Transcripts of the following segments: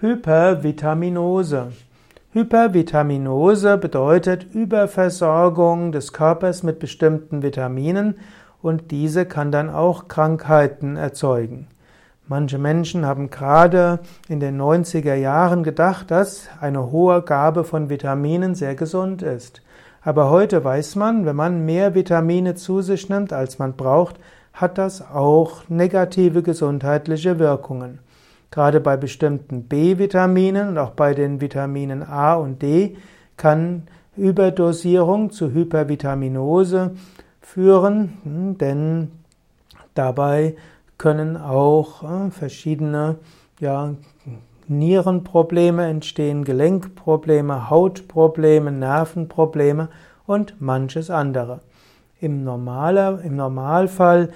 Hypervitaminose. Hypervitaminose bedeutet Überversorgung des Körpers mit bestimmten Vitaminen und diese kann dann auch Krankheiten erzeugen. Manche Menschen haben gerade in den 90er Jahren gedacht, dass eine hohe Gabe von Vitaminen sehr gesund ist. Aber heute weiß man, wenn man mehr Vitamine zu sich nimmt, als man braucht, hat das auch negative gesundheitliche Wirkungen. Gerade bei bestimmten B-Vitaminen und auch bei den Vitaminen A und D kann Überdosierung zu Hypervitaminose führen, hm, denn dabei können auch äh, verschiedene ja, Nierenprobleme entstehen, Gelenkprobleme, Hautprobleme, Nervenprobleme und manches andere. Im, Normaler, Im Normalfall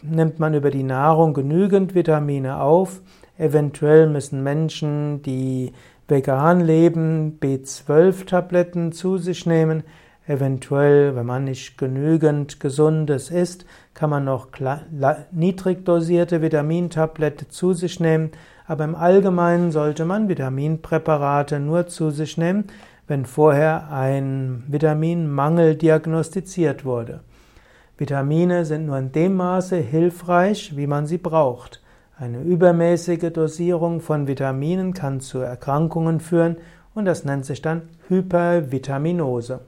nimmt man über die Nahrung genügend Vitamine auf. Eventuell müssen Menschen, die vegan leben, B12-Tabletten zu sich nehmen. Eventuell, wenn man nicht genügend Gesundes isst, kann man noch niedrig dosierte Vitamintablette zu sich nehmen. Aber im Allgemeinen sollte man Vitaminpräparate nur zu sich nehmen, wenn vorher ein Vitaminmangel diagnostiziert wurde. Vitamine sind nur in dem Maße hilfreich, wie man sie braucht. Eine übermäßige Dosierung von Vitaminen kann zu Erkrankungen führen und das nennt sich dann Hypervitaminose.